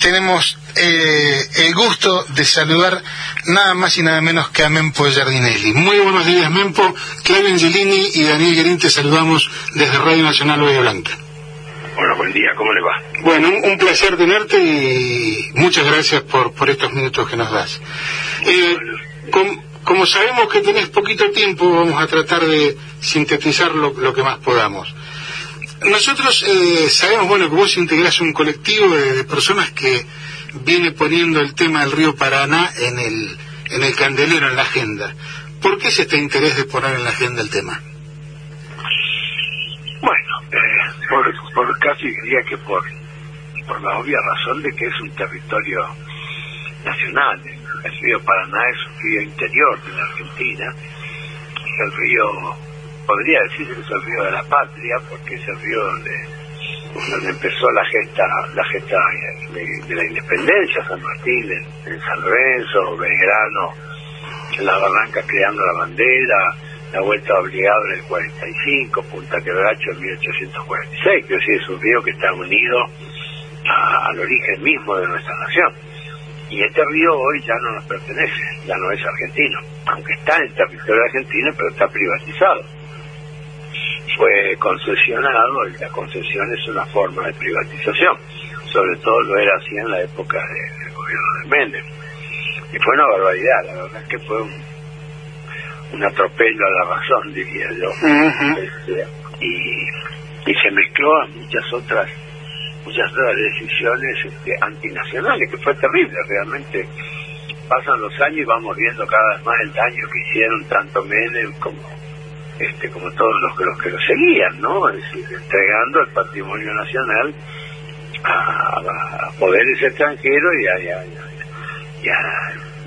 tenemos eh, el gusto de saludar nada más y nada menos que a Mempo Giardinelli. Muy buenos días, Mempo. Claudio Angelini y Daniel Guerín te saludamos desde Radio Nacional Bahía Blanca. Bueno, buen día, ¿cómo le va? Bueno, un, placer tenerte y muchas gracias por, por estos minutos que nos das. Eh, como sabemos que tenés poquito tiempo, vamos a tratar de sintetizar lo, lo que más podamos. Nosotros eh, sabemos, bueno, que vos integrás un colectivo de, personas que viene poniendo el tema del río Paraná en el, en el candelero, en la agenda. ¿Por qué es este interés de poner en la agenda el tema? Bueno, eh, por, por, casi diría que por, por la obvia razón de que es un territorio nacional. El río Paraná es un río interior de la Argentina, el río podría decirse que es el río de la patria, porque es el río donde, empezó la gesta, la gesta de, la independencia, San Martín, en, San Lorenzo, Belgrano, en la Barranca creando la bandera, la vuelta obligada en el 45, Punta Quebracho en 1846, que sí es un río que está unido al origen mismo de nuestra nación. Y este río hoy ya no nos pertenece, ya no es argentino, aunque está en territorio argentino, pero está privatizado fue concesionado y la concesión es una forma de privatización. Sobre todo lo era así en la época del gobierno de Méndez. Y fue una barbaridad, la verdad es que fue un, un atropello a la razón, diría yo. Este, y, y se mezcló a muchas otras muchas otras decisiones este, antinacionales, que fue terrible, realmente pasan los años y vamos viendo cada vez más el daño que hicieron tanto Menem como este, como todos los, los que lo seguían, ¿no? Es decir, entregando el patrimonio nacional a, poderes extranjeros y a,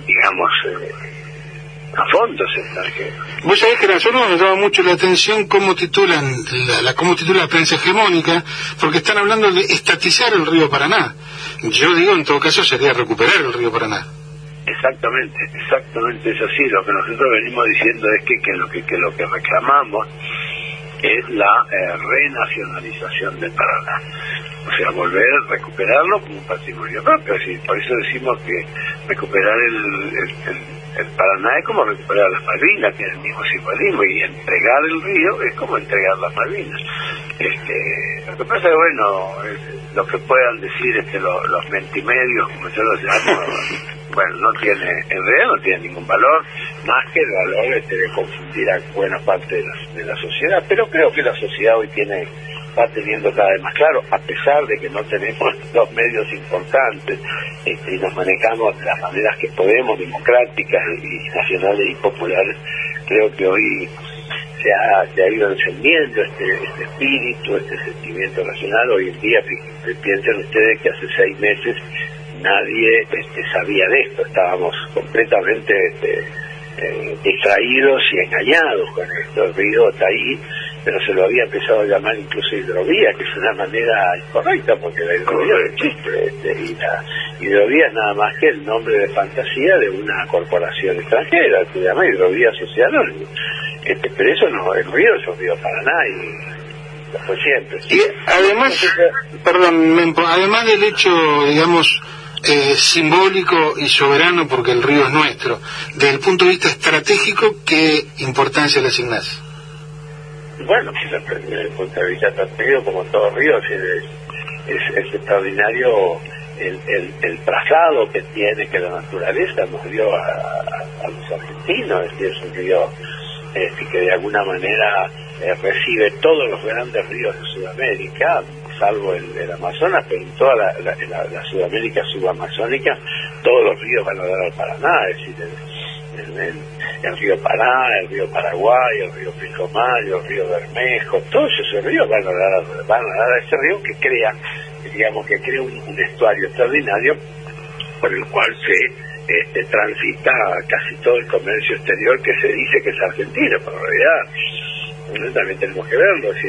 digamos, eh, a fondos extranjeros. Vos sabés que a nosotros nos llama mucho la atención cómo titulan la, cómo titula la prensa hegemónica, porque están hablando de estatizar el río Paraná. Yo digo, en todo caso, sería recuperar el río Paraná. Exactamente, exactamente es así. Lo que nosotros venimos diciendo es que, que lo que, que lo que reclamamos es la eh, renacionalización del Paraná. O sea, volver a recuperarlo como un patrimonio propio. Así, por eso decimos que recuperar el, el, Paraná es como recuperar las Malvinas, tiene el mismo simbolismo, y entregar el río es como entregar las Malvinas. Este, lo que pasa es, bueno, lo que puedan decir este, los, los mentimedios, como yo los llamo, bueno, no tiene, en realidad no tiene ningún valor, más que el valor este, de confundir a buena parte de la, de la sociedad, pero creo que la sociedad hoy tiene va teniendo cada vez más claro, a pesar de que no tenemos dos medios importantes este, y nos manejamos de las maneras que podemos, democráticas y nacionales y populares, creo que hoy se ha, se ha ido encendiendo este, este espíritu, este sentimiento nacional. Hoy en día, piensen ustedes que hace seis meses nadie este, sabía de esto, estábamos completamente este, eh, distraídos y engañados con esto, el río está ahí, pero se lo había empezado a llamar incluso hidrovía, que es una manera incorrecta, porque la hidrovía no existe, este, y la hidrovía es nada más que el nombre de fantasía de una corporación extranjera, se llama hidrovía social, este, pero eso no, el río es un río Paraná y fue siempre. Y además, perdón, además del hecho, digamos, eh, simbólico y soberano porque el río es nuestro. Desde el punto de vista estratégico, ¿qué importancia le asignás? Bueno, desde el punto de vista estratégico, como todo río, es, es, extraordinario el, el, trazado que tiene, que la naturaleza nos dio a, los argentinos. Es, un río este, que de alguna manera eh, recibe todos los grandes ríos de Sudamérica, salvo el, Amazonas, pero en toda la, Sudamérica subamazónica, todos los ríos van a dar al Paraná, es decir, el, río Paraná, el río Paraguay, el río Pilcomayo, el río Bermejo, todos esos ríos van a dar, van a, dar a ese río que crea, digamos, que crea un, estuario extraordinario por el cual se este, transita casi todo el comercio exterior que se dice que es argentino, pero en realidad también tenemos que verlo, si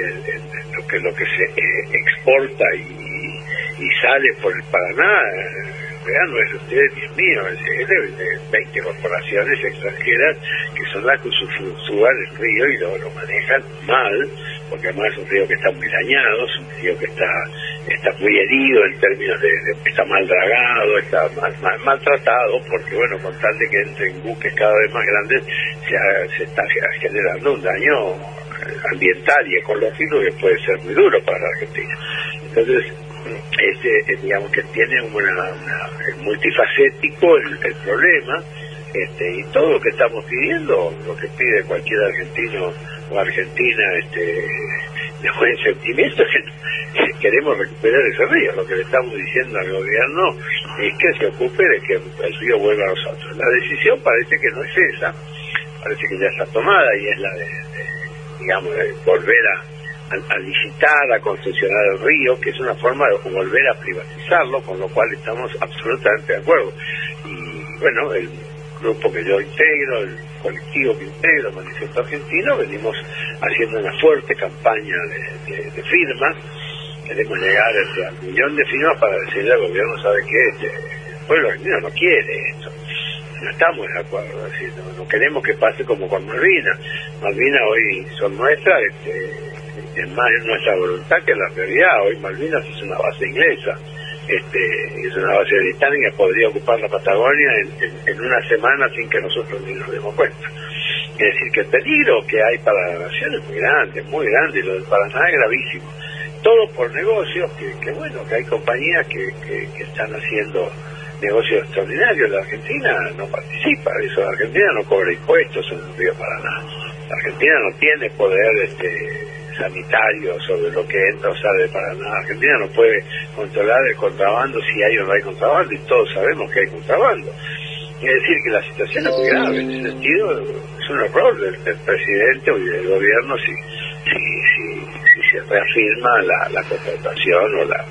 lo que lo que se eh, exporta y, y, sale por el Paraná real no es usted ni es mío, es de, 20 corporaciones extranjeras que son las que suban el río y lo, lo manejan mal, porque además es un río que está muy dañado, es un río que está está muy herido en términos de, está mal dragado, está mal, maltratado, porque bueno, con tal de que entren buques cada vez más grandes, se, se está generando un daño ambiental y ecológico que puede ser muy duro para la Argentina. Entonces, este, digamos que tiene una, multifacético el, el problema, este, y todo lo que estamos pidiendo, lo que pide cualquier argentino o argentina, este, de buen sentimiento, que queremos recuperar ese río. Lo que le estamos diciendo al gobierno es que se ocupe de que el río vuelva a nosotros. La decisión parece que no es esa, parece que ya está tomada y es la de, digamos, volver a, licitar, a concesionar el río, que es una forma de volver a privatizarlo, con lo cual estamos absolutamente de acuerdo. Y bueno, el grupo que yo integro, el colectivo que integro, el Manifiesto Argentino, venimos haciendo una fuerte campaña de, firmas. Queremos llegar al millón de firmas para decirle al gobierno, ¿sabe qué? Este, el pueblo argentino no quiere esto. No estamos de acuerdo, no, queremos que pase como con Malvinas. Malvinas hoy son nuestras, este, es más nuestra voluntad que la realidad. Hoy Malvinas es una base inglesa este, es una base británica, podría ocupar la Patagonia en, una semana sin que nosotros ni nos demos cuenta. Es decir, que el peligro que hay para la nación es muy grande, muy grande, y lo del Paraná es gravísimo. Todo por negocios, que, bueno, que hay compañías que, que, están haciendo negocios extraordinarios. La Argentina no participa de eso, la Argentina no cobra impuestos en el río Paraná. La Argentina no tiene poder este, sanitario sobre lo que entra o sale de Paraná. Argentina no puede controlar el contrabando si hay o no hay contrabando y todos sabemos que hay contrabando. Es decir, que la situación es muy grave. En ese sentido, es un error del, presidente y del gobierno si, si, si, se reafirma la, la contratación o la,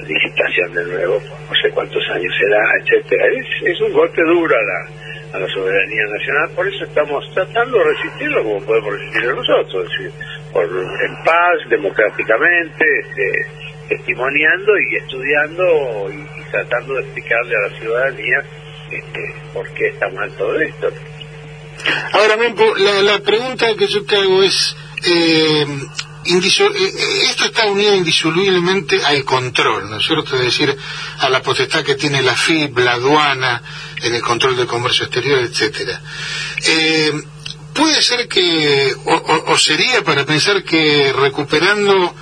licitación de nuevo, no sé cuántos años será, etcétera. Es, es un golpe duro a la, a la soberanía nacional, por eso estamos tratando de resistirlo como podemos resistirlo nosotros, es decir, por, en paz, democráticamente, este, testimoniando y estudiando y, tratando de explicarle a la ciudadanía este, por qué está mal todo esto. Ahora, Mempo, la, pregunta que yo te hago es, eh, esto está unido indisolublemente al control, ¿no es cierto? Es decir, a la potestad que tiene la FIB, la aduana, en el control del comercio exterior, etcétera. Eh, puede ser que, o, sería para pensar que recuperando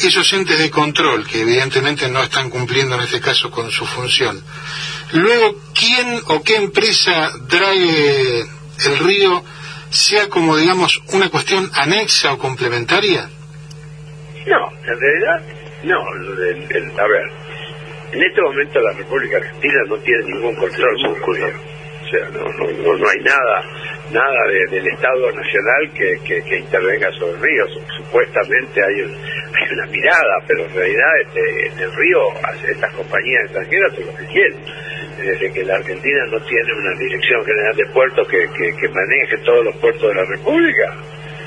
esos entes de control, que evidentemente no están cumpliendo en este caso con su función, luego, ¿quién o qué empresa drague el río sea como, digamos, una cuestión anexa o complementaria? No, en realidad, no. a ver, en este momento la República Argentina no tiene ningún control sobre el O sea, no, no, no, hay nada nada del Estado Nacional que, que, intervenga sobre el río. Supuestamente hay, hay una mirada, pero en realidad este, en el río estas compañías extranjeras hacen lo que quieren. Desde que la Argentina no tiene una dirección general de puertos que, que, maneje todos los puertos de la República,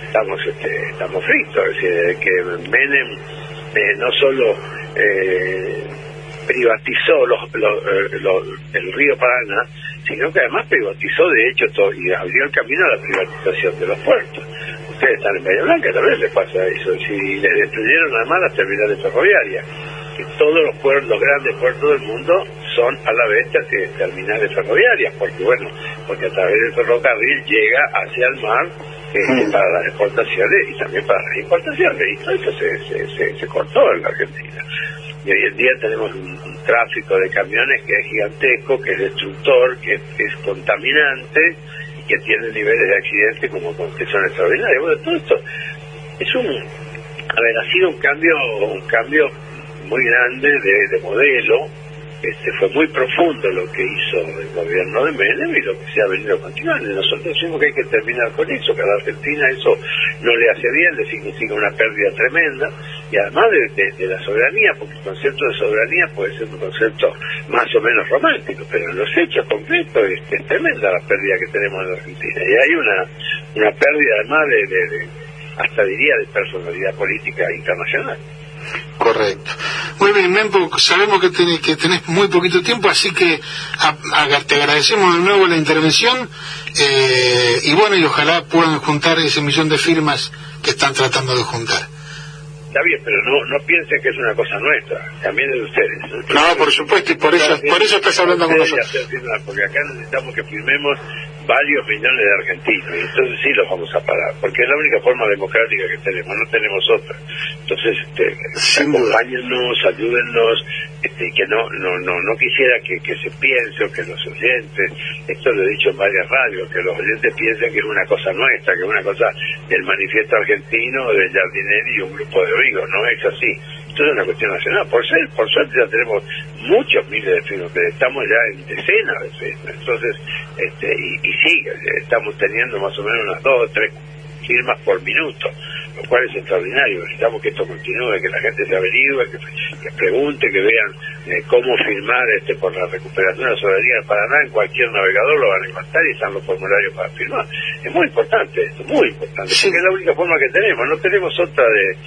estamos este, estamos fritos. Es decir, que Menem eh, no solo eh, privatizó los, eh, el río Paraná, sino que además privatizó de hecho todo y abrió el camino a la privatización de los puertos. Ustedes están en Bahía Blanca, también les pasa eso. Si les destruyeron además las terminales ferroviarias, que todos los puertos, los grandes puertos del mundo son a la vez terminales ferroviarias, porque bueno, porque a través del ferrocarril llega hacia el mar este, para las exportaciones y también para las importaciones. Y todo eso se, se, se cortó en la Argentina y hoy en día tenemos un, tráfico de camiones que es gigantesco, que es destructor, que es, contaminante y que tiene niveles de accidente como que son extraordinarios. Bueno, todo esto es un, a ver, ha sido un cambio, un cambio muy grande de, de modelo este, fue muy profundo lo que hizo el gobierno de Menem y lo que se ha venido continuando. Nosotros decimos que hay que terminar con eso, que a la Argentina eso no le hace bien, le significa una pérdida tremenda, y además de, la soberanía, porque el concepto de soberanía puede ser un concepto más o menos romántico, pero en los hechos concretos es, tremenda la pérdida que tenemos en la Argentina. Y hay una, una pérdida además de hasta diría de personalidad política internacional. Correcto. Sabemos que tenés, que tenés muy poquito tiempo, así que te agradecemos de nuevo la intervención eh, y bueno, y ojalá puedan juntar ese millón de firmas que están tratando de juntar. Está bien, pero no no piensen que es una cosa nuestra, también es de ustedes. No, por supuesto, y por eso por eso estás hablando con nosotros. Porque acá necesitamos que firmemos varios millones de argentinos, y entonces sí los vamos a parar, porque es la única forma democrática que tenemos, no tenemos otra. Entonces, este, acompáñennos, ayúdennos, este, que no, no, no, no quisiera que, que se piense o que los oyentes, esto lo he dicho en varias radios, que los oyentes piensen que es una cosa nuestra, que es una cosa del manifiesto argentino, de Jardinelli y un grupo de amigos, no es así. Esto es una cuestión nacional. Por ser, por suerte ya tenemos muchos miles de firmas, estamos ya en decenas de firmas. Entonces, este, y, y sí, estamos teniendo más o menos unas dos o tres firmas por minuto lo cual es extraordinario. Necesitamos que esto continúe, que la gente se averigüe, que, pregunte, que vean eh, cómo firmar este por la recuperación de la soberanía del Paraná. En cualquier navegador lo van a encontrar y están los formularios para firmar. Es muy importante esto, muy importante, porque es la única forma que tenemos. No tenemos otra de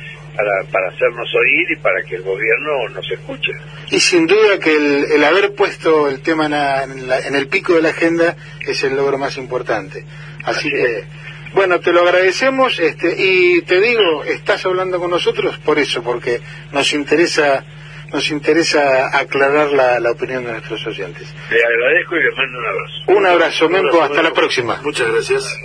para, para hacernos oír y para que el gobierno nos escuche. Y sin duda que el, haber puesto el tema en, el pico de la agenda es el logro más importante. Así, que... Bueno, te lo agradecemos este, y te digo, estás hablando con nosotros por eso, porque nos interesa nos interesa aclarar la, la opinión de nuestros oyentes. Le agradezco y le mando un abrazo. Un abrazo, Mempo, hasta la próxima. Muchas gracias.